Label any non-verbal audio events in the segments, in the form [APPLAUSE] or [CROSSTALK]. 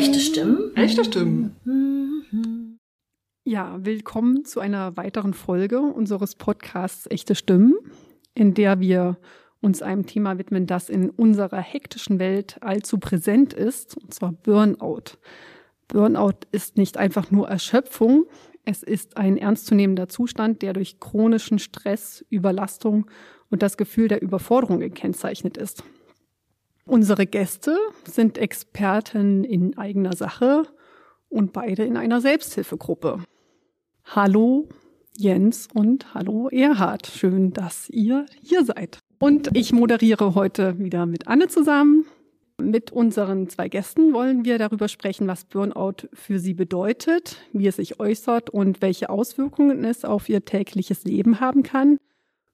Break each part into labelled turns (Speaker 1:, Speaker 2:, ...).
Speaker 1: Echte Stimmen?
Speaker 2: Echte Stimmen.
Speaker 3: Ja, willkommen zu einer weiteren Folge unseres Podcasts Echte Stimmen, in der wir uns einem Thema widmen, das in unserer hektischen Welt allzu präsent ist, und zwar Burnout. Burnout ist nicht einfach nur Erschöpfung, es ist ein ernstzunehmender Zustand, der durch chronischen Stress, Überlastung und das Gefühl der Überforderung gekennzeichnet ist. Unsere Gäste sind Experten in eigener Sache und beide in einer Selbsthilfegruppe. Hallo Jens und hallo Erhard. Schön, dass ihr hier seid. Und ich moderiere heute wieder mit Anne zusammen. Mit unseren zwei Gästen wollen wir darüber sprechen, was Burnout für sie bedeutet, wie es sich äußert und welche Auswirkungen es auf ihr tägliches Leben haben kann.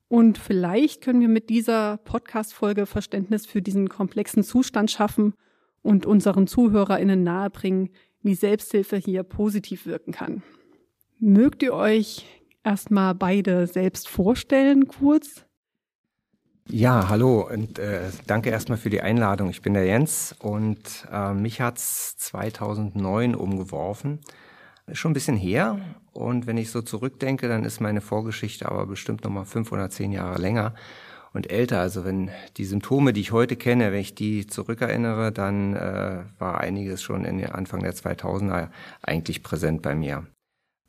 Speaker 3: Und vielleicht können wir mit dieser Podcast-Folge Verständnis für diesen komplexen Zustand schaffen und unseren ZuhörerInnen nahebringen, wie Selbsthilfe hier positiv wirken kann. Mögt ihr euch erstmal beide selbst vorstellen, kurz?
Speaker 4: Ja, hallo und äh, danke erstmal für die Einladung. Ich bin der Jens und äh, mich hat's 2009 umgeworfen. Schon ein bisschen her und wenn ich so zurückdenke, dann ist meine Vorgeschichte aber bestimmt nochmal fünf oder zehn Jahre länger und älter. Also wenn die Symptome, die ich heute kenne, wenn ich die zurückerinnere, dann äh, war einiges schon in den Anfang der 2000er eigentlich präsent bei mir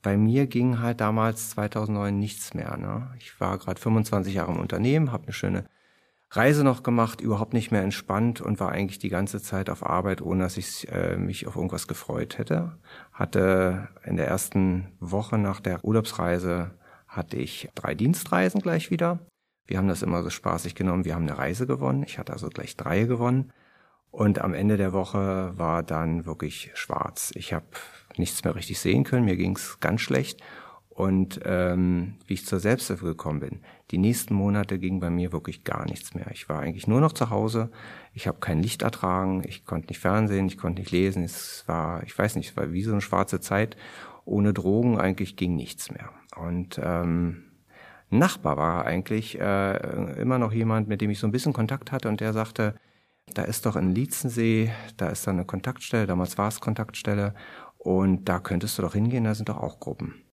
Speaker 4: bei mir ging halt damals 2009 nichts mehr. Ne? Ich war gerade 25 Jahre im Unternehmen, habe eine schöne Reise noch gemacht, überhaupt nicht mehr entspannt und war eigentlich die ganze Zeit auf Arbeit, ohne dass ich äh, mich auf irgendwas gefreut hätte. Hatte in der ersten Woche nach der Urlaubsreise hatte ich drei Dienstreisen gleich wieder. Wir haben das immer so spaßig genommen. Wir haben eine Reise gewonnen. Ich hatte also gleich drei gewonnen. Und am Ende der Woche war dann wirklich schwarz. Ich habe nichts mehr richtig sehen können, mir ging es ganz schlecht. Und ähm, wie ich zur Selbsthilfe gekommen bin, die nächsten Monate ging bei mir wirklich gar nichts mehr. Ich war eigentlich nur noch zu Hause. Ich habe kein Licht ertragen, ich konnte nicht Fernsehen, ich konnte nicht lesen. Es war, ich weiß nicht, es war wie so eine schwarze Zeit. Ohne Drogen eigentlich ging nichts mehr. Und ähm, Nachbar war eigentlich äh, immer noch jemand, mit dem ich so ein bisschen Kontakt hatte und der sagte, da ist doch in Lietzensee, da ist da eine Kontaktstelle, damals war es Kontaktstelle und da könntest du doch hingehen, da sind doch auch Gruppen.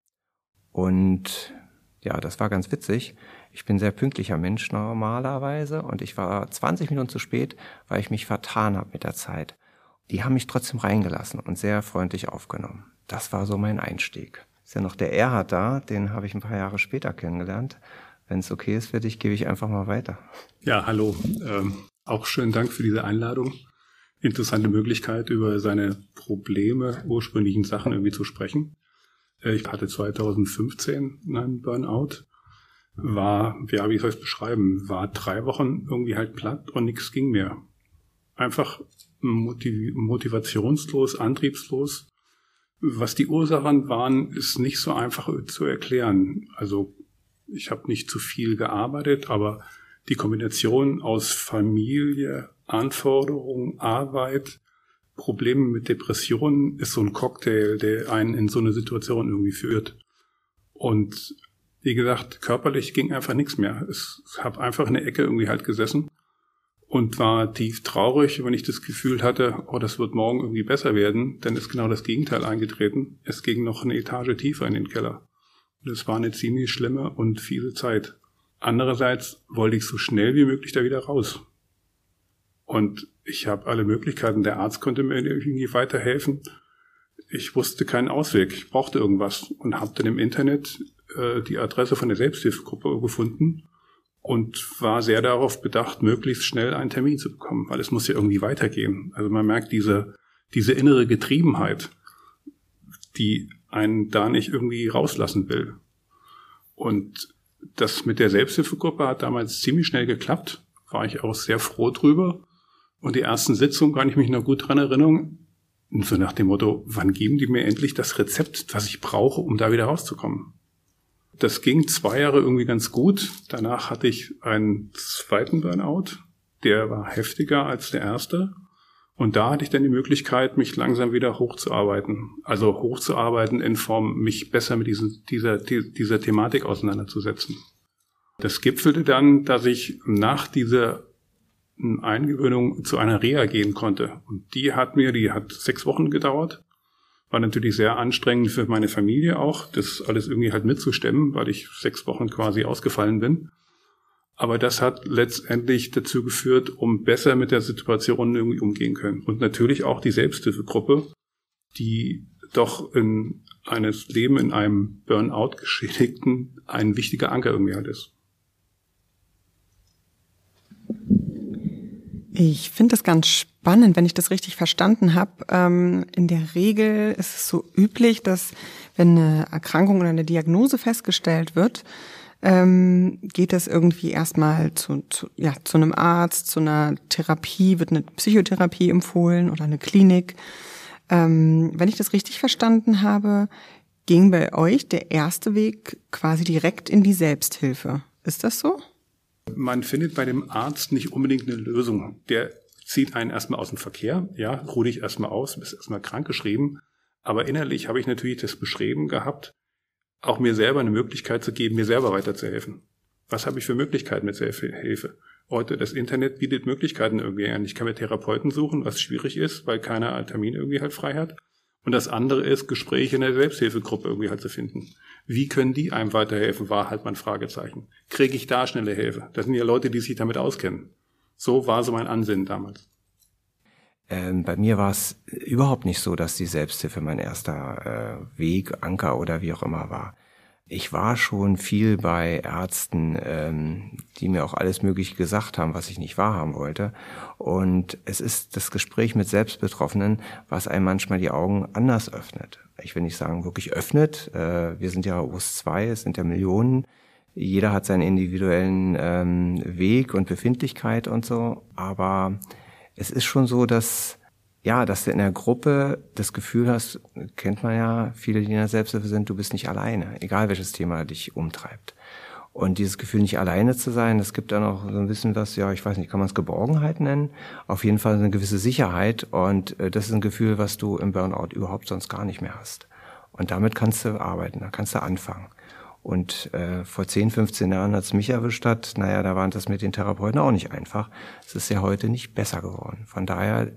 Speaker 4: Und ja, das war ganz witzig. Ich bin sehr pünktlicher Mensch normalerweise und ich war 20 Minuten zu spät, weil ich mich vertan habe mit der Zeit. Die haben mich trotzdem reingelassen und sehr freundlich aufgenommen. Das war so mein Einstieg. Ist ja noch der Erhard da, den habe ich ein paar Jahre später kennengelernt. Wenn es okay ist für dich, gebe ich einfach mal weiter.
Speaker 5: Ja, hallo. Ähm, auch schönen Dank für diese Einladung interessante Möglichkeit, über seine Probleme, ursprünglichen Sachen irgendwie zu sprechen. Äh, ich hatte 2015 einen Burnout, war, ja, wie soll ich es beschreiben, war drei Wochen irgendwie halt platt und nichts ging mehr. Einfach motiv motivationslos, antriebslos. Was die Ursachen waren, ist nicht so einfach zu erklären. Also ich habe nicht zu viel gearbeitet, aber die Kombination aus Familie, Anforderungen, Arbeit, Probleme mit Depressionen ist so ein Cocktail, der einen in so eine Situation irgendwie führt. Und wie gesagt, körperlich ging einfach nichts mehr. Ich habe einfach in der Ecke irgendwie halt gesessen und war tief traurig, wenn ich das Gefühl hatte, oh, das wird morgen irgendwie besser werden. Dann ist genau das Gegenteil eingetreten. Es ging noch eine Etage tiefer in den Keller. Und es war eine ziemlich schlimme und fiese Zeit. Andererseits wollte ich so schnell wie möglich da wieder raus. Und ich habe alle Möglichkeiten. Der Arzt konnte mir irgendwie weiterhelfen. Ich wusste keinen Ausweg. Ich brauchte irgendwas und habe dann im Internet äh, die Adresse von der Selbsthilfegruppe gefunden und war sehr darauf bedacht, möglichst schnell einen Termin zu bekommen, weil es muss ja irgendwie weitergehen. Also man merkt diese, diese innere Getriebenheit, die einen da nicht irgendwie rauslassen will. Und das mit der Selbsthilfegruppe hat damals ziemlich schnell geklappt, war ich auch sehr froh drüber. Und die ersten Sitzungen kann ich mich noch gut dran erinnern. So nach dem Motto, wann geben die mir endlich das Rezept, was ich brauche, um da wieder rauszukommen? Das ging zwei Jahre irgendwie ganz gut. Danach hatte ich einen zweiten Burnout. Der war heftiger als der erste. Und da hatte ich dann die Möglichkeit, mich langsam wieder hochzuarbeiten. Also hochzuarbeiten in Form, mich besser mit diesen, dieser, dieser Thematik auseinanderzusetzen. Das gipfelte dann, dass ich nach dieser Eingewöhnung zu einer Reha gehen konnte. Und die hat mir, die hat sechs Wochen gedauert. War natürlich sehr anstrengend für meine Familie auch, das alles irgendwie halt mitzustemmen, weil ich sechs Wochen quasi ausgefallen bin. Aber das hat letztendlich dazu geführt, um besser mit der Situation irgendwie umgehen können. Und natürlich auch die Selbsthilfegruppe, die doch in eines Leben in einem Burnout geschädigten ein wichtiger Anker irgendwie halt ist.
Speaker 1: Ich finde das ganz spannend, wenn ich das richtig verstanden habe. Ähm, in der Regel ist es so üblich, dass wenn eine Erkrankung oder eine Diagnose festgestellt wird, ähm, geht das irgendwie erstmal zu, zu, ja, zu einem Arzt, zu einer Therapie, wird eine Psychotherapie empfohlen oder eine Klinik. Ähm, wenn ich das richtig verstanden habe, ging bei euch der erste Weg quasi direkt in die Selbsthilfe. Ist das so?
Speaker 5: Man findet bei dem Arzt nicht unbedingt eine Lösung. Der zieht einen erstmal aus dem Verkehr, ja, ruh dich erstmal aus, bist erstmal krankgeschrieben. Aber innerlich habe ich natürlich das Beschreiben gehabt, auch mir selber eine Möglichkeit zu geben, mir selber weiterzuhelfen. Was habe ich für Möglichkeiten mit Hilfe? Heute, das Internet bietet Möglichkeiten irgendwie an. Ich kann mir Therapeuten suchen, was schwierig ist, weil keiner einen Termin irgendwie halt frei hat. Und das andere ist, Gespräche in der Selbsthilfegruppe irgendwie halt zu finden. Wie können die einem weiterhelfen, war halt mein Fragezeichen. Kriege ich da schnelle Hilfe? Das sind ja Leute, die sich damit auskennen. So war so mein Ansinnen damals.
Speaker 4: Ähm, bei mir war es überhaupt nicht so, dass die Selbsthilfe mein erster äh, Weg, Anker oder wie auch immer war. Ich war schon viel bei Ärzten, ähm, die mir auch alles Mögliche gesagt haben, was ich nicht wahrhaben wollte. Und es ist das Gespräch mit Selbstbetroffenen, was einem manchmal die Augen anders öffnet. Ich will nicht sagen, wirklich öffnet. Äh, wir sind ja US 2, es sind ja Millionen. Jeder hat seinen individuellen ähm, Weg und Befindlichkeit und so. Aber es ist schon so, dass ja, dass du in der Gruppe das Gefühl hast, kennt man ja, viele, die in der Selbsthilfe sind, du bist nicht alleine, egal welches Thema dich umtreibt. Und dieses Gefühl, nicht alleine zu sein, das gibt dann auch so ein bisschen was, ja, ich weiß nicht, kann man es Geborgenheit nennen? Auf jeden Fall eine gewisse Sicherheit. Und äh, das ist ein Gefühl, was du im Burnout überhaupt sonst gar nicht mehr hast. Und damit kannst du arbeiten, da kannst du anfangen. Und äh, vor 10, 15 Jahren, als mich erwischt hat, naja, da war das mit den Therapeuten auch nicht einfach. Es ist ja heute nicht besser geworden. Von daher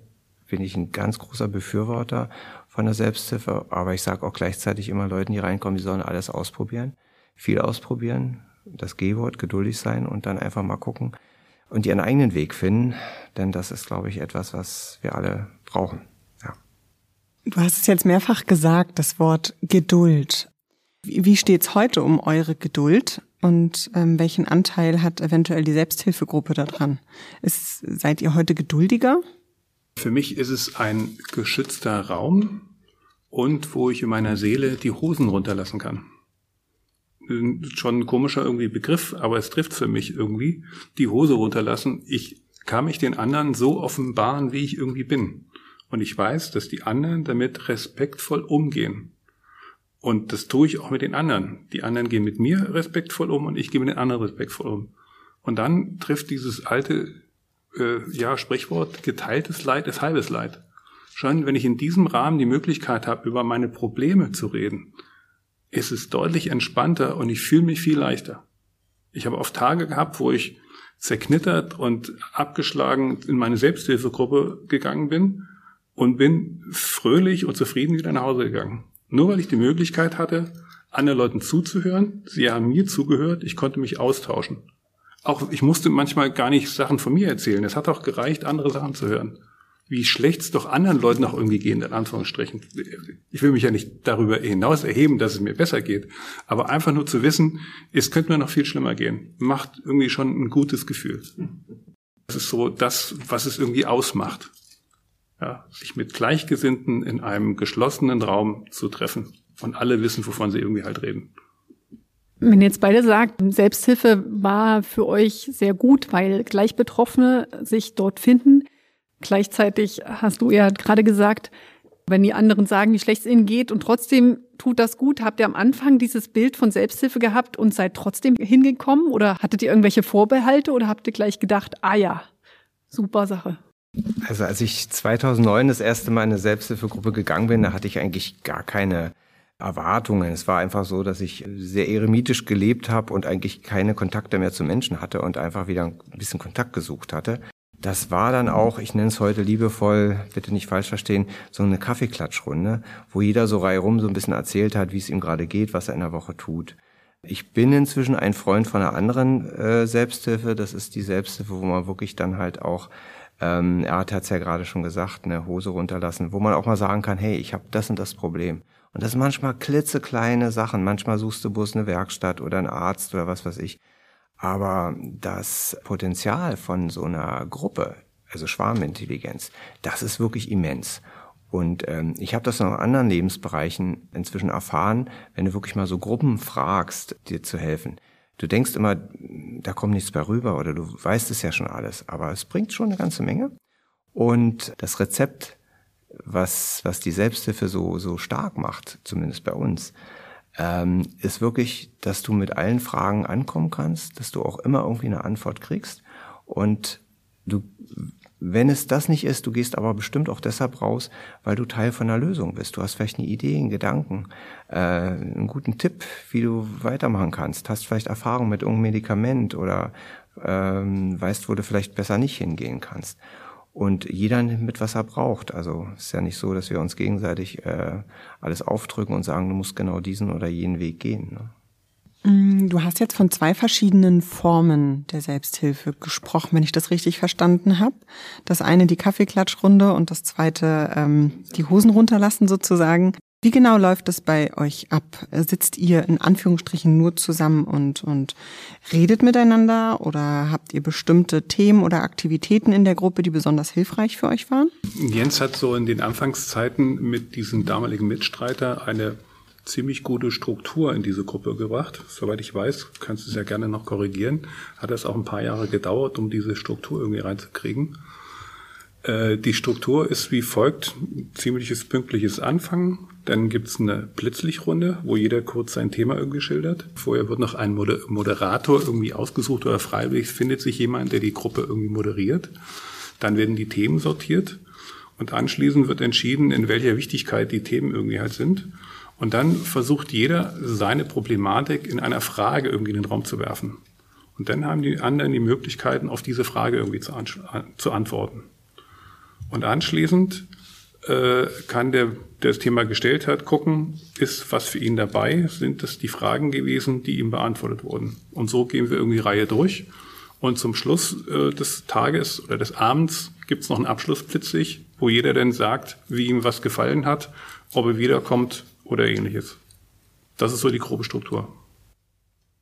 Speaker 4: bin ich ein ganz großer Befürworter von der Selbsthilfe, aber ich sage auch gleichzeitig immer Leuten, die reinkommen, die sollen alles ausprobieren, viel ausprobieren, das G-Wort, geduldig sein und dann einfach mal gucken und ihren eigenen Weg finden, denn das ist, glaube ich, etwas, was wir alle brauchen. Ja.
Speaker 1: Du hast es jetzt mehrfach gesagt, das Wort Geduld. Wie steht's heute um eure Geduld und ähm, welchen Anteil hat eventuell die Selbsthilfegruppe daran? Ist, seid ihr heute geduldiger?
Speaker 5: Für mich ist es ein geschützter Raum und wo ich in meiner Seele die Hosen runterlassen kann. Schon ein komischer irgendwie Begriff, aber es trifft für mich irgendwie. Die Hose runterlassen. Ich kann mich den anderen so offenbaren, wie ich irgendwie bin. Und ich weiß, dass die anderen damit respektvoll umgehen. Und das tue ich auch mit den anderen. Die anderen gehen mit mir respektvoll um und ich gehe mit den anderen respektvoll um. Und dann trifft dieses alte äh, ja, Sprichwort, geteiltes Leid ist halbes Leid. Schon wenn ich in diesem Rahmen die Möglichkeit habe, über meine Probleme zu reden, ist es deutlich entspannter und ich fühle mich viel leichter. Ich habe oft Tage gehabt, wo ich zerknittert und abgeschlagen in meine Selbsthilfegruppe gegangen bin und bin fröhlich und zufrieden wieder nach Hause gegangen. Nur weil ich die Möglichkeit hatte, anderen Leuten zuzuhören, sie haben mir zugehört, ich konnte mich austauschen auch ich musste manchmal gar nicht Sachen von mir erzählen. Es hat auch gereicht, andere Sachen zu hören. Wie schlecht es doch anderen Leuten auch irgendwie geht, in Anführungsstrichen. Ich will mich ja nicht darüber hinaus erheben, dass es mir besser geht. Aber einfach nur zu wissen, es könnte mir noch viel schlimmer gehen, macht irgendwie schon ein gutes Gefühl. Das ist so das, was es irgendwie ausmacht. Ja, sich mit Gleichgesinnten in einem geschlossenen Raum zu treffen. Und alle wissen, wovon sie irgendwie halt reden.
Speaker 3: Wenn ihr jetzt beide sagt, Selbsthilfe war für euch sehr gut, weil gleich Betroffene sich dort finden. Gleichzeitig hast du ja gerade gesagt, wenn die anderen sagen, wie schlecht es ihnen geht und trotzdem tut das gut, habt ihr am Anfang dieses Bild von Selbsthilfe gehabt und seid trotzdem hingekommen oder hattet ihr irgendwelche Vorbehalte oder habt ihr gleich gedacht, ah ja, super Sache?
Speaker 4: Also als ich 2009 das erste Mal in eine Selbsthilfegruppe gegangen bin, da hatte ich eigentlich gar keine Erwartungen. Es war einfach so, dass ich sehr eremitisch gelebt habe und eigentlich keine Kontakte mehr zu Menschen hatte und einfach wieder ein bisschen Kontakt gesucht hatte. das war dann auch, ich nenne es heute liebevoll, bitte nicht falsch verstehen, so eine Kaffeeklatschrunde, wo jeder so reihum so ein bisschen erzählt hat, wie es ihm gerade geht, was er in der Woche tut. Ich bin inzwischen ein Freund von einer anderen äh, Selbsthilfe. Das ist die Selbsthilfe, wo man wirklich dann halt auch, ähm, er hat es ja gerade schon gesagt, eine Hose runterlassen, wo man auch mal sagen kann, hey, ich habe das und das Problem. Und das sind manchmal klitzekleine Sachen. Manchmal suchst du bloß eine Werkstatt oder einen Arzt oder was weiß ich. Aber das Potenzial von so einer Gruppe, also Schwarmintelligenz, das ist wirklich immens. Und ähm, ich habe das noch in anderen Lebensbereichen inzwischen erfahren, wenn du wirklich mal so Gruppen fragst, dir zu helfen. Du denkst immer, da kommt nichts bei rüber oder du weißt es ja schon alles, aber es bringt schon eine ganze Menge. Und das Rezept, was, was die Selbsthilfe so, so stark macht, zumindest bei uns, ähm, ist wirklich, dass du mit allen Fragen ankommen kannst, dass du auch immer irgendwie eine Antwort kriegst und du, wenn es das nicht ist, du gehst aber bestimmt auch deshalb raus, weil du Teil von einer Lösung bist. Du hast vielleicht eine Idee, einen Gedanken, äh, einen guten Tipp, wie du weitermachen kannst. Hast vielleicht Erfahrung mit irgendeinem Medikament oder ähm, weißt, wo du vielleicht besser nicht hingehen kannst und jeder nimmt mit, was er braucht. Also ist ja nicht so, dass wir uns gegenseitig äh, alles aufdrücken und sagen, du musst genau diesen oder jenen Weg gehen.
Speaker 1: Ne? Mm, du hast jetzt von zwei verschiedenen Formen der Selbsthilfe gesprochen, wenn ich das richtig verstanden habe. Das eine die Kaffeeklatschrunde und das zweite ähm, die Hosen runterlassen sozusagen. Wie genau läuft das bei euch ab? Sitzt ihr in Anführungsstrichen nur zusammen und, und redet miteinander oder habt ihr bestimmte Themen oder Aktivitäten in der Gruppe, die besonders hilfreich für euch waren?
Speaker 5: Jens hat so in den Anfangszeiten mit diesem damaligen Mitstreiter eine ziemlich gute Struktur in diese Gruppe gebracht. Soweit ich weiß, kannst du es ja gerne noch korrigieren, hat es auch ein paar Jahre gedauert, um diese Struktur irgendwie reinzukriegen. Äh, die Struktur ist wie folgt. Ziemliches pünktliches Anfangen. Dann gibt's eine Blitzlichrunde, wo jeder kurz sein Thema irgendwie schildert. Vorher wird noch ein Moderator irgendwie ausgesucht oder freiwillig findet sich jemand, der die Gruppe irgendwie moderiert. Dann werden die Themen sortiert und anschließend wird entschieden, in welcher Wichtigkeit die Themen irgendwie halt sind. Und dann versucht jeder seine Problematik in einer Frage irgendwie in den Raum zu werfen. Und dann haben die anderen die Möglichkeiten, auf diese Frage irgendwie zu, zu antworten. Und anschließend äh, kann der, der das Thema gestellt hat, gucken, ist was für ihn dabei? Sind das die Fragen gewesen, die ihm beantwortet wurden? Und so gehen wir irgendwie Reihe durch. Und zum Schluss äh, des Tages oder des Abends gibt's noch einen Abschluss plötzlich, wo jeder dann sagt, wie ihm was gefallen hat, ob er wiederkommt oder ähnliches. Das ist so die grobe Struktur.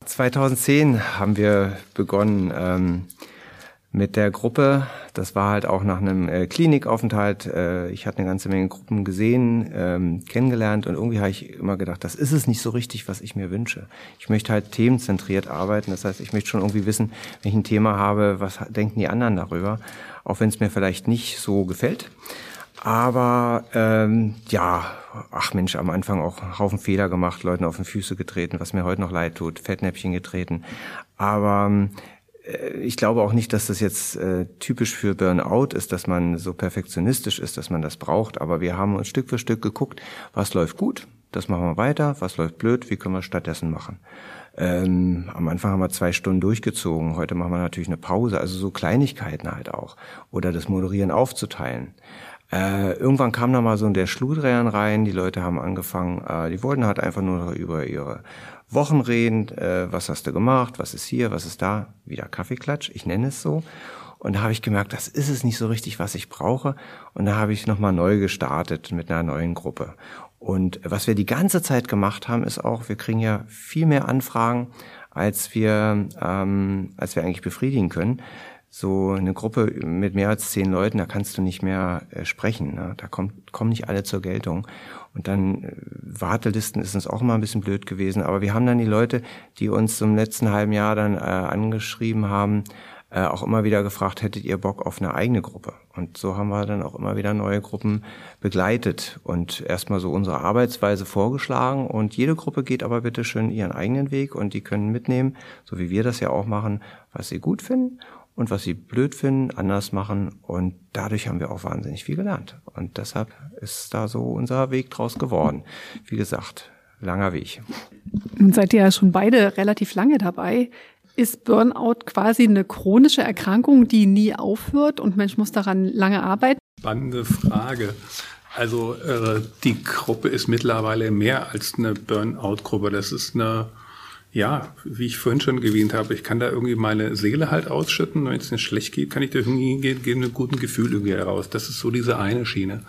Speaker 4: 2010 haben wir begonnen, ähm, mit der Gruppe. Das war halt auch nach einem äh, Klinikaufenthalt. Äh, ich hatte eine ganze Menge Gruppen gesehen, ähm, kennengelernt und irgendwie habe ich immer gedacht, das ist es nicht so richtig, was ich mir wünsche. Ich möchte halt themenzentriert arbeiten. Das heißt, ich möchte schon irgendwie wissen, wenn ich ein Thema habe, was denken die anderen darüber, auch wenn es mir vielleicht nicht so gefällt. Aber ähm, ja, ach Mensch, am Anfang auch einen Haufen Fehler gemacht, Leuten auf den Füße getreten, was mir heute noch leid tut, Fettnäpfchen getreten. Aber ähm, äh, ich glaube auch nicht, dass das jetzt äh, typisch für Burnout ist, dass man so perfektionistisch ist, dass man das braucht. Aber wir haben uns Stück für Stück geguckt, was läuft gut, das machen wir weiter, was läuft blöd, wie können wir stattdessen machen. Ähm, am Anfang haben wir zwei Stunden durchgezogen, heute machen wir natürlich eine Pause, also so Kleinigkeiten halt auch. Oder das Moderieren aufzuteilen. Äh, irgendwann kam da mal so der Schludrähern rein, die Leute haben angefangen, äh, die wollten halt einfach nur über ihre Wochen reden, äh, was hast du gemacht, was ist hier, was ist da, wieder Kaffeeklatsch, ich nenne es so. Und da habe ich gemerkt, das ist es nicht so richtig, was ich brauche. Und da habe ich nochmal neu gestartet mit einer neuen Gruppe. Und was wir die ganze Zeit gemacht haben, ist auch, wir kriegen ja viel mehr Anfragen, als wir, ähm, als wir eigentlich befriedigen können so eine Gruppe mit mehr als zehn Leuten, da kannst du nicht mehr äh, sprechen. Ne? Da kommt, kommen nicht alle zur Geltung. Und dann äh, Wartelisten ist uns auch immer ein bisschen blöd gewesen. Aber wir haben dann die Leute, die uns zum letzten halben Jahr dann äh, angeschrieben haben, äh, auch immer wieder gefragt, hättet ihr Bock auf eine eigene Gruppe? Und so haben wir dann auch immer wieder neue Gruppen begleitet und erstmal so unsere Arbeitsweise vorgeschlagen. Und jede Gruppe geht aber bitte schön ihren eigenen Weg und die können mitnehmen, so wie wir das ja auch machen, was sie gut finden und was sie blöd finden, anders machen. Und dadurch haben wir auch wahnsinnig viel gelernt. Und deshalb ist da so unser Weg draus geworden. Wie gesagt, langer Weg.
Speaker 3: Nun seid ihr ja schon beide relativ lange dabei. Ist Burnout quasi eine chronische Erkrankung, die nie aufhört und Mensch muss daran lange arbeiten?
Speaker 5: Spannende Frage. Also äh, die Gruppe ist mittlerweile mehr als eine Burnout-Gruppe. Das ist eine, ja, wie ich vorhin schon gewähnt habe, ich kann da irgendwie meine Seele halt ausschütten. Wenn es mir schlecht geht, kann ich da hingehen, gehen mit einem guten Gefühl irgendwie heraus. Das ist so diese eine Schiene.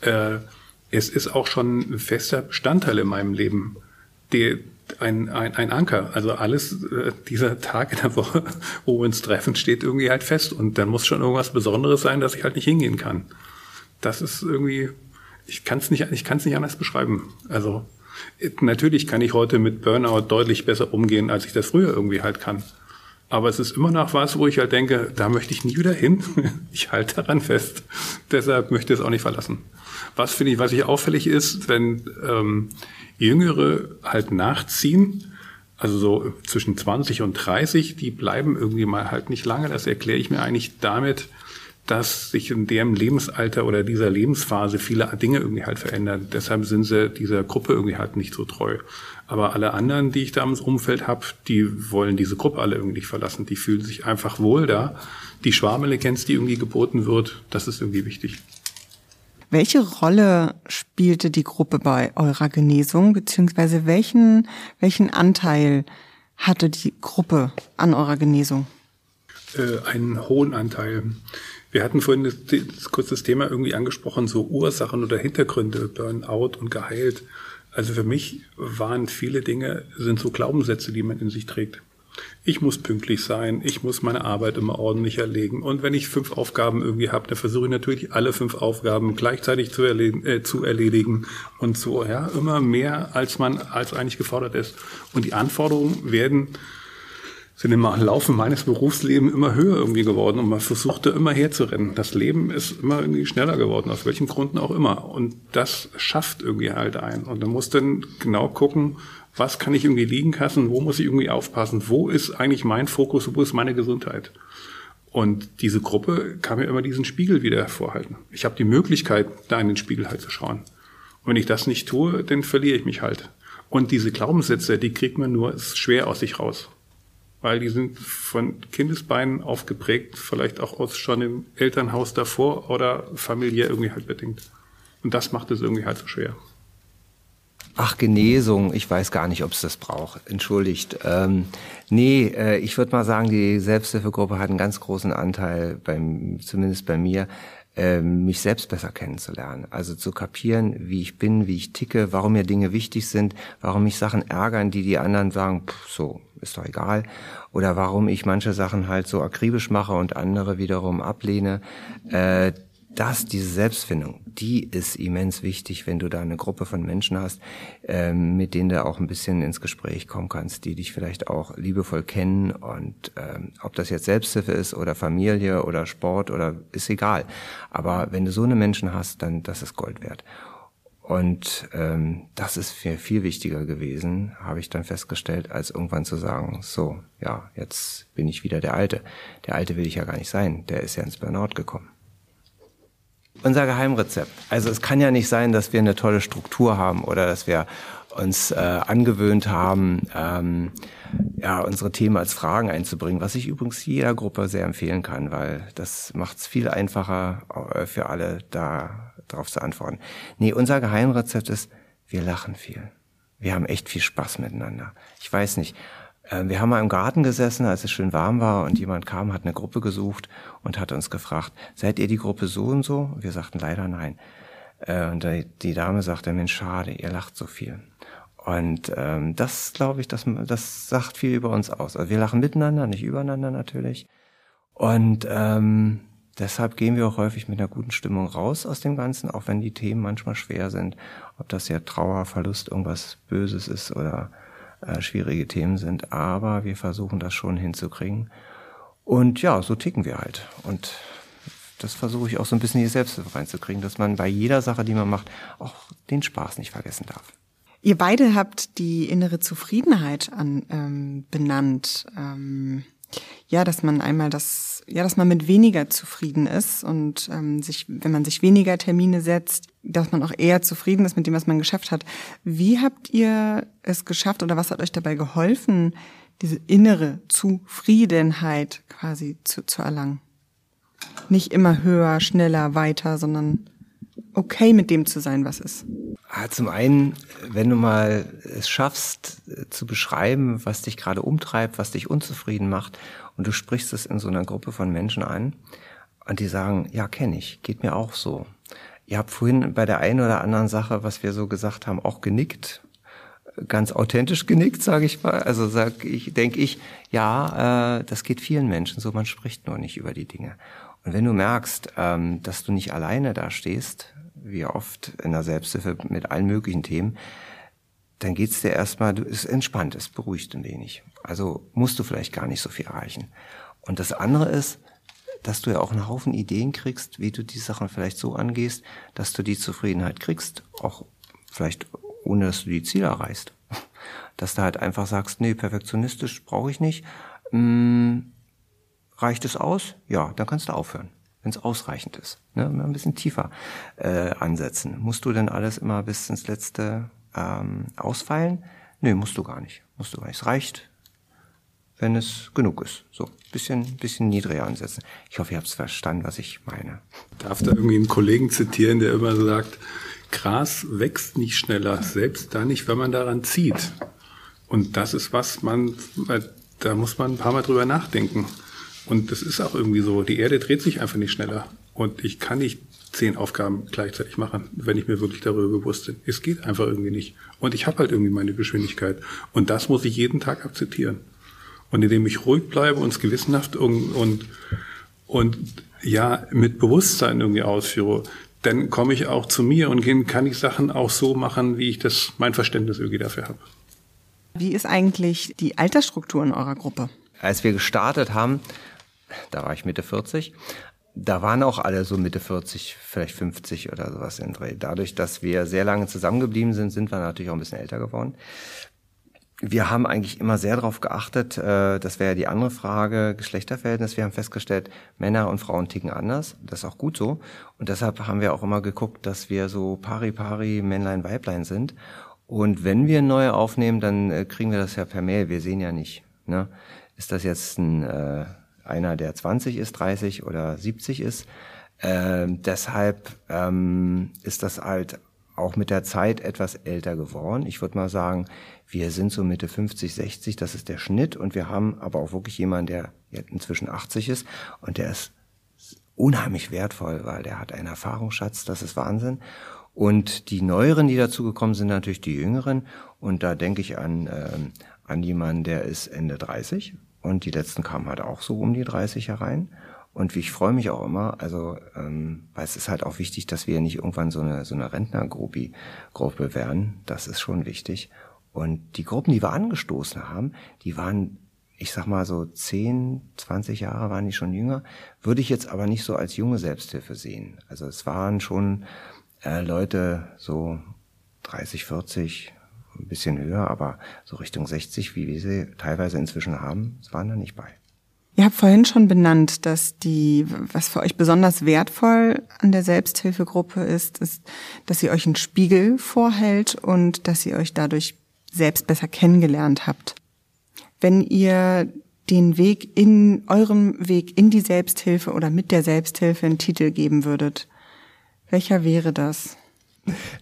Speaker 5: Äh, es ist auch schon ein fester Bestandteil in meinem Leben. Der, ein, ein, ein Anker. Also alles, äh, dieser Tag in der Woche, [LAUGHS] wo wir uns treffen, steht irgendwie halt fest. Und dann muss schon irgendwas Besonderes sein, dass ich halt nicht hingehen kann das ist irgendwie, ich kann es nicht, nicht anders beschreiben. Also natürlich kann ich heute mit Burnout deutlich besser umgehen, als ich das früher irgendwie halt kann. Aber es ist immer noch was, wo ich halt denke, da möchte ich nie wieder hin. [LAUGHS] Ich halte daran fest. Deshalb möchte ich es auch nicht verlassen. Was finde ich, was ich auffällig ist, wenn ähm, Jüngere halt nachziehen, also so zwischen 20 und 30, die bleiben irgendwie mal halt nicht lange. Das erkläre ich mir eigentlich damit, dass sich in deren Lebensalter oder dieser Lebensphase viele Dinge irgendwie halt verändern. Deshalb sind sie dieser Gruppe irgendwie halt nicht so treu. Aber alle anderen, die ich da im Umfeld habe, die wollen diese Gruppe alle irgendwie nicht verlassen. Die fühlen sich einfach wohl da. Die Schwarmelegenz, die irgendwie geboten wird, das ist irgendwie wichtig.
Speaker 1: Welche Rolle spielte die Gruppe bei eurer Genesung, beziehungsweise welchen, welchen Anteil hatte die Gruppe an eurer Genesung?
Speaker 5: Äh, einen hohen Anteil. Wir hatten vorhin das, das, kurz das Thema irgendwie angesprochen, so Ursachen oder Hintergründe, Burnout und geheilt. Also für mich waren viele Dinge, sind so Glaubenssätze, die man in sich trägt. Ich muss pünktlich sein, ich muss meine Arbeit immer ordentlich erlegen. Und wenn ich fünf Aufgaben irgendwie habe, dann versuche ich natürlich alle fünf Aufgaben gleichzeitig zu erledigen, äh, zu erledigen und so, ja, immer mehr als man, als eigentlich gefordert ist. Und die Anforderungen werden sind im Laufe meines Berufslebens immer höher irgendwie geworden und man versuchte immer herzurennen. Das Leben ist immer irgendwie schneller geworden, aus welchen Gründen auch immer. Und das schafft irgendwie halt ein. Und man muss dann genau gucken, was kann ich irgendwie liegen lassen, wo muss ich irgendwie aufpassen, wo ist eigentlich mein Fokus, wo ist meine Gesundheit. Und diese Gruppe kann mir immer diesen Spiegel wieder hervorhalten. Ich habe die Möglichkeit, da in den Spiegel halt zu schauen. Und wenn ich das nicht tue, dann verliere ich mich halt. Und diese Glaubenssätze, die kriegt man nur schwer aus sich raus weil die sind von Kindesbeinen aufgeprägt, vielleicht auch aus schon im Elternhaus davor oder familiär irgendwie halt bedingt. Und das macht es irgendwie halt so schwer.
Speaker 4: Ach, Genesung, ich weiß gar nicht, ob es das braucht. Entschuldigt. Ähm, nee, äh, ich würde mal sagen, die Selbsthilfegruppe hat einen ganz großen Anteil, beim, zumindest bei mir, äh, mich selbst besser kennenzulernen. Also zu kapieren, wie ich bin, wie ich ticke, warum mir Dinge wichtig sind, warum mich Sachen ärgern, die die anderen sagen, pff, so, ist doch egal. Oder warum ich manche Sachen halt so akribisch mache und andere wiederum ablehne. Äh, das, diese Selbstfindung, die ist immens wichtig, wenn du da eine Gruppe von Menschen hast, ähm, mit denen du auch ein bisschen ins Gespräch kommen kannst, die dich vielleicht auch liebevoll kennen und ähm, ob das jetzt Selbsthilfe ist oder Familie oder Sport oder ist egal. Aber wenn du so eine Menschen hast, dann das ist Gold wert. Und ähm, das ist mir viel wichtiger gewesen, habe ich dann festgestellt, als irgendwann zu sagen, so, ja, jetzt bin ich wieder der Alte. Der Alte will ich ja gar nicht sein, der ist ja ins Burnout gekommen. Unser Geheimrezept. Also es kann ja nicht sein, dass wir eine tolle Struktur haben oder dass wir uns äh, angewöhnt haben, ähm, ja, unsere Themen als Fragen einzubringen, was ich übrigens jeder Gruppe sehr empfehlen kann, weil das macht es viel einfacher äh, für alle, da darauf zu antworten. Nee, unser Geheimrezept ist, wir lachen viel. Wir haben echt viel Spaß miteinander. Ich weiß nicht. Äh, wir haben mal im Garten gesessen, als es schön warm war und jemand kam, hat eine Gruppe gesucht und hat uns gefragt, seid ihr die Gruppe so und so? Wir sagten leider nein. Äh, und die Dame sagte, Mensch, schade, ihr lacht so viel. Und ähm, das, glaube ich, das, das sagt viel über uns aus. Also wir lachen miteinander, nicht übereinander natürlich. Und ähm, Deshalb gehen wir auch häufig mit einer guten Stimmung raus aus dem Ganzen, auch wenn die Themen manchmal schwer sind. Ob das ja Trauer, Verlust, irgendwas Böses ist oder äh, schwierige Themen sind. Aber wir versuchen das schon hinzukriegen. Und ja, so ticken wir halt. Und das versuche ich auch so ein bisschen die Selbsthilfe reinzukriegen, dass man bei jeder Sache, die man macht, auch den Spaß nicht vergessen darf.
Speaker 1: Ihr beide habt die innere Zufriedenheit an, ähm, benannt. Ähm ja, dass man einmal das, ja, dass man mit weniger zufrieden ist und ähm, sich, wenn man sich weniger Termine setzt, dass man auch eher zufrieden ist mit dem, was man geschafft hat. Wie habt ihr es geschafft oder was hat euch dabei geholfen, diese innere Zufriedenheit quasi zu, zu erlangen. Nicht immer höher, schneller, weiter, sondern okay mit dem zu sein, was ist.
Speaker 4: Ah, zum einen, wenn du mal es schaffst äh, zu beschreiben, was dich gerade umtreibt, was dich unzufrieden macht, und du sprichst es in so einer Gruppe von Menschen an, und die sagen, ja, kenne ich, geht mir auch so. Ihr habt vorhin bei der einen oder anderen Sache, was wir so gesagt haben, auch genickt, ganz authentisch genickt, sage ich mal. Also sag ich, denke ich, ja, äh, das geht vielen Menschen so. Man spricht nur nicht über die Dinge. Und wenn du merkst, ähm, dass du nicht alleine da stehst, wie oft in der Selbsthilfe mit allen möglichen Themen, dann geht's dir erstmal, du ist entspannt, es beruhigt ein wenig. Also musst du vielleicht gar nicht so viel erreichen. Und das andere ist, dass du ja auch einen Haufen Ideen kriegst, wie du die Sachen vielleicht so angehst, dass du die Zufriedenheit kriegst, auch vielleicht ohne dass du die Ziele erreichst. Dass du halt einfach sagst, nee, perfektionistisch brauche ich nicht. Hm, reicht es aus? Ja, dann kannst du aufhören wenn es ausreichend ist. Ne? Ein bisschen tiefer äh, ansetzen. Musst du denn alles immer bis ins Letzte ähm, ausfeilen? Nö, musst du gar nicht. Musst du gar nicht. Es reicht, wenn es genug ist. So, bisschen, bisschen niedriger ansetzen. Ich hoffe, ihr habt verstanden, was ich meine.
Speaker 5: Darf da irgendwie einen Kollegen zitieren, der immer sagt, Gras wächst nicht schneller, selbst da nicht, wenn man daran zieht. Und das ist was man, da muss man ein paar Mal drüber nachdenken. Und das ist auch irgendwie so. Die Erde dreht sich einfach nicht schneller. Und ich kann nicht zehn Aufgaben gleichzeitig machen, wenn ich mir wirklich darüber bewusst bin. Es geht einfach irgendwie nicht. Und ich habe halt irgendwie meine Geschwindigkeit. Und das muss ich jeden Tag akzeptieren. Und indem ich ruhig bleibe und es gewissenhaft und, und, und ja, mit Bewusstsein irgendwie ausführe, dann komme ich auch zu mir und kann ich Sachen auch so machen, wie ich das, mein Verständnis irgendwie dafür habe.
Speaker 1: Wie ist eigentlich die Altersstruktur in eurer Gruppe?
Speaker 4: Als wir gestartet haben, da war ich Mitte 40. Da waren auch alle so Mitte 40, vielleicht 50 oder sowas in Dreh. Dadurch, dass wir sehr lange zusammengeblieben sind, sind wir natürlich auch ein bisschen älter geworden. Wir haben eigentlich immer sehr darauf geachtet, äh, das wäre ja die andere Frage, Geschlechterverhältnis. Wir haben festgestellt, Männer und Frauen ticken anders. Das ist auch gut so. Und deshalb haben wir auch immer geguckt, dass wir so pari-pari, Männlein, Weiblein sind. Und wenn wir neue aufnehmen, dann äh, kriegen wir das ja per Mail. Wir sehen ja nicht. Ne? Ist das jetzt ein äh, einer, der 20 ist, 30 oder 70 ist. Ähm, deshalb ähm, ist das halt auch mit der Zeit etwas älter geworden. Ich würde mal sagen, wir sind so Mitte 50, 60, das ist der Schnitt. Und wir haben aber auch wirklich jemanden, der inzwischen 80 ist und der ist unheimlich wertvoll, weil der hat einen Erfahrungsschatz, das ist Wahnsinn. Und die Neueren, die dazugekommen sind, natürlich die Jüngeren. Und da denke ich an, ähm, an jemanden, der ist Ende 30 und die letzten kamen halt auch so um die 30 herein. Und ich freue mich auch immer, also ähm, weil es ist halt auch wichtig, dass wir nicht irgendwann so eine so eine Rentnergruppe Gruppe werden. Das ist schon wichtig. Und die Gruppen, die wir angestoßen haben, die waren, ich sag mal so 10, 20 Jahre waren die schon jünger, würde ich jetzt aber nicht so als junge Selbsthilfe sehen. Also es waren schon äh, Leute so 30, 40, ein bisschen höher, aber so Richtung 60, wie wir sie teilweise inzwischen haben, waren da nicht bei.
Speaker 1: Ihr habt vorhin schon benannt, dass die, was für euch besonders wertvoll an der Selbsthilfegruppe ist, ist, dass sie euch einen Spiegel vorhält und dass ihr euch dadurch selbst besser kennengelernt habt. Wenn ihr den Weg in eurem Weg in die Selbsthilfe oder mit der Selbsthilfe einen Titel geben würdet, welcher wäre das?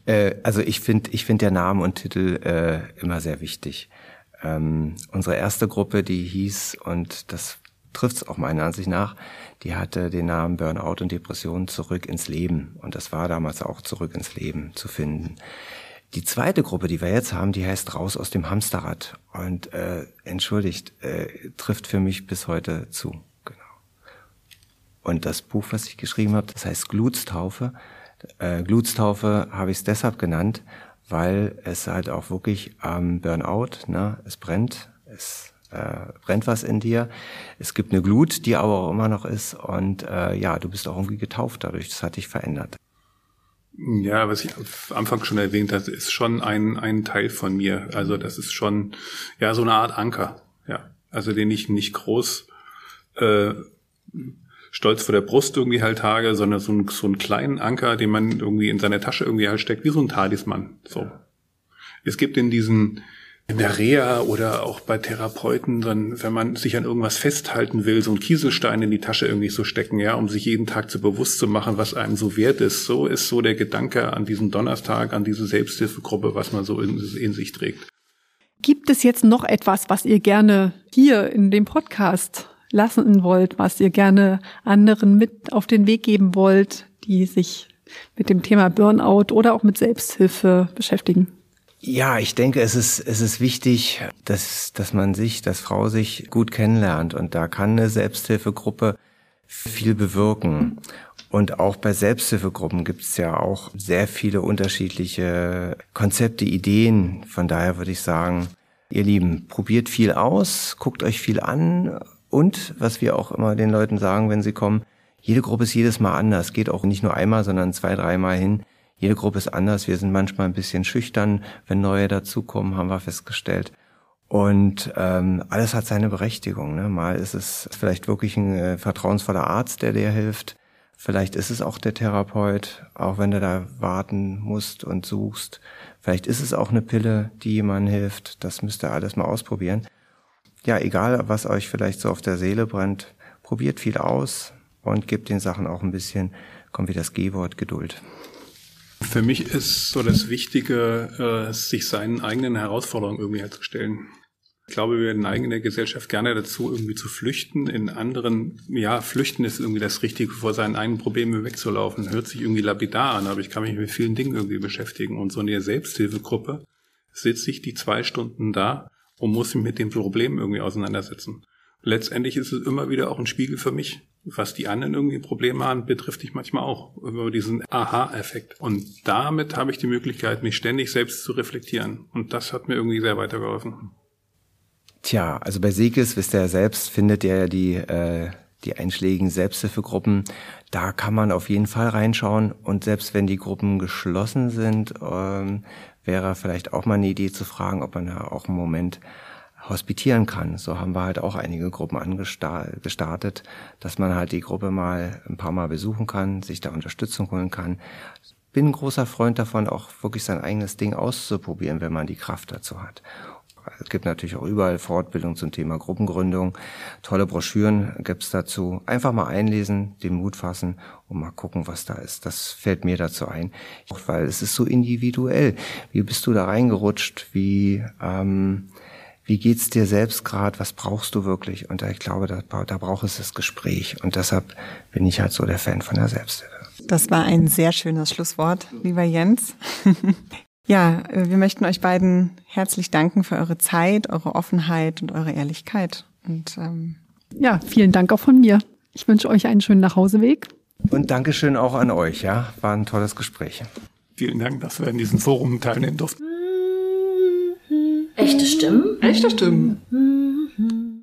Speaker 4: Äh, also ich finde ich finde der Name und Titel äh, immer sehr wichtig. Ähm, unsere erste Gruppe, die hieß, und das trifft es auch meiner Ansicht nach, die hatte den Namen Burnout und Depression zurück ins Leben. Und das war damals auch zurück ins Leben zu finden. Die zweite Gruppe, die wir jetzt haben, die heißt Raus aus dem Hamsterrad. Und äh, entschuldigt, äh, trifft für mich bis heute zu. Genau. Und das Buch, was ich geschrieben habe, das heißt Glutstaufe. Äh, Glutstaufe habe ich es deshalb genannt, weil es halt auch wirklich am Burnout, ne, es brennt, es äh, brennt was in dir. Es gibt eine Glut, die aber auch immer noch ist und äh, ja, du bist auch irgendwie getauft dadurch. Das hat dich verändert.
Speaker 5: Ja, was ich am Anfang schon erwähnt hatte, ist schon ein, ein Teil von mir. Also das ist schon ja so eine Art Anker. Ja, also den ich nicht groß äh, stolz vor der Brust irgendwie halt trage, sondern so, ein, so einen kleinen Anker, den man irgendwie in seine Tasche irgendwie halt steckt, wie so ein Talisman. So. Es gibt in diesen in der Reha oder auch bei Therapeuten, dann, wenn man sich an irgendwas festhalten will, so einen Kieselstein in die Tasche irgendwie so stecken, ja, um sich jeden Tag zu bewusst zu machen, was einem so wert ist. So ist so der Gedanke an diesem Donnerstag, an diese Selbsthilfegruppe, was man so in, in sich trägt.
Speaker 3: Gibt es jetzt noch etwas, was ihr gerne hier in dem Podcast lassen wollt, was ihr gerne anderen mit auf den Weg geben wollt, die sich mit dem Thema Burnout oder auch mit Selbsthilfe beschäftigen?
Speaker 4: Ja, ich denke, es ist, es ist wichtig, dass, dass man sich, dass Frau sich gut kennenlernt. Und da kann eine Selbsthilfegruppe viel bewirken. Und auch bei Selbsthilfegruppen gibt es ja auch sehr viele unterschiedliche Konzepte, Ideen. Von daher würde ich sagen, ihr Lieben, probiert viel aus, guckt euch viel an. Und was wir auch immer den Leuten sagen, wenn sie kommen, jede Gruppe ist jedes Mal anders. Geht auch nicht nur einmal, sondern zwei, dreimal hin. Jede Gruppe ist anders. Wir sind manchmal ein bisschen schüchtern, wenn neue dazukommen, haben wir festgestellt. Und ähm, alles hat seine Berechtigung. Ne? Mal ist es vielleicht wirklich ein äh, vertrauensvoller Arzt, der dir hilft. Vielleicht ist es auch der Therapeut, auch wenn du da warten musst und suchst. Vielleicht ist es auch eine Pille, die jemandem hilft. Das müsst ihr alles mal ausprobieren. Ja, egal, was euch vielleicht so auf der Seele brennt, probiert viel aus und gebt den Sachen auch ein bisschen, kommt wie das G-Wort, Geduld.
Speaker 5: Für mich ist so das Wichtige, äh, sich seinen eigenen Herausforderungen irgendwie halt zu stellen. Ich glaube, wir neigen in der Gesellschaft gerne dazu, irgendwie zu flüchten. In anderen, ja, flüchten ist irgendwie das Richtige, vor seinen eigenen Problemen wegzulaufen. Hört sich irgendwie lapidar an, aber ich kann mich mit vielen Dingen irgendwie beschäftigen. Und so in der Selbsthilfegruppe sitze ich die zwei Stunden da und muss mich mit dem Problem irgendwie auseinandersetzen. Letztendlich ist es immer wieder auch ein Spiegel für mich was die anderen irgendwie Probleme haben, betrifft dich manchmal auch über diesen Aha-Effekt. Und damit habe ich die Möglichkeit, mich ständig selbst zu reflektieren. Und das hat mir irgendwie sehr weitergeholfen.
Speaker 4: Tja, also bei Sieges, wisst ihr ja selbst, findet ihr ja die, äh, die einschlägigen Selbsthilfegruppen. Da kann man auf jeden Fall reinschauen. Und selbst wenn die Gruppen geschlossen sind, ähm, wäre vielleicht auch mal eine Idee zu fragen, ob man da auch einen Moment hospitieren kann. So haben wir halt auch einige Gruppen angestartet, dass man halt die Gruppe mal ein paar Mal besuchen kann, sich da Unterstützung holen kann. Bin ein großer Freund davon, auch wirklich sein eigenes Ding auszuprobieren, wenn man die Kraft dazu hat. Es gibt natürlich auch überall Fortbildung zum Thema Gruppengründung. Tolle Broschüren gibt's dazu. Einfach mal einlesen, den Mut fassen und mal gucken, was da ist. Das fällt mir dazu ein. Weil es ist so individuell. Wie bist du da reingerutscht? Wie ähm, wie geht's dir selbst gerade, was brauchst du wirklich? Und ich glaube, da, da braucht es das Gespräch. Und deshalb bin ich halt so der Fan von der Selbsthilfe.
Speaker 1: Das war ein sehr schönes Schlusswort, lieber Jens. [LAUGHS] ja, wir möchten euch beiden herzlich danken für eure Zeit, eure Offenheit und eure Ehrlichkeit. Und ähm
Speaker 3: ja, vielen Dank auch von mir. Ich wünsche euch einen schönen Nachhauseweg.
Speaker 4: Und Dankeschön auch an euch, ja. War ein tolles Gespräch.
Speaker 5: Vielen Dank, dass wir in diesem Forum teilnehmen durften.
Speaker 2: Echte Stimmen?
Speaker 1: Echte Stimmen.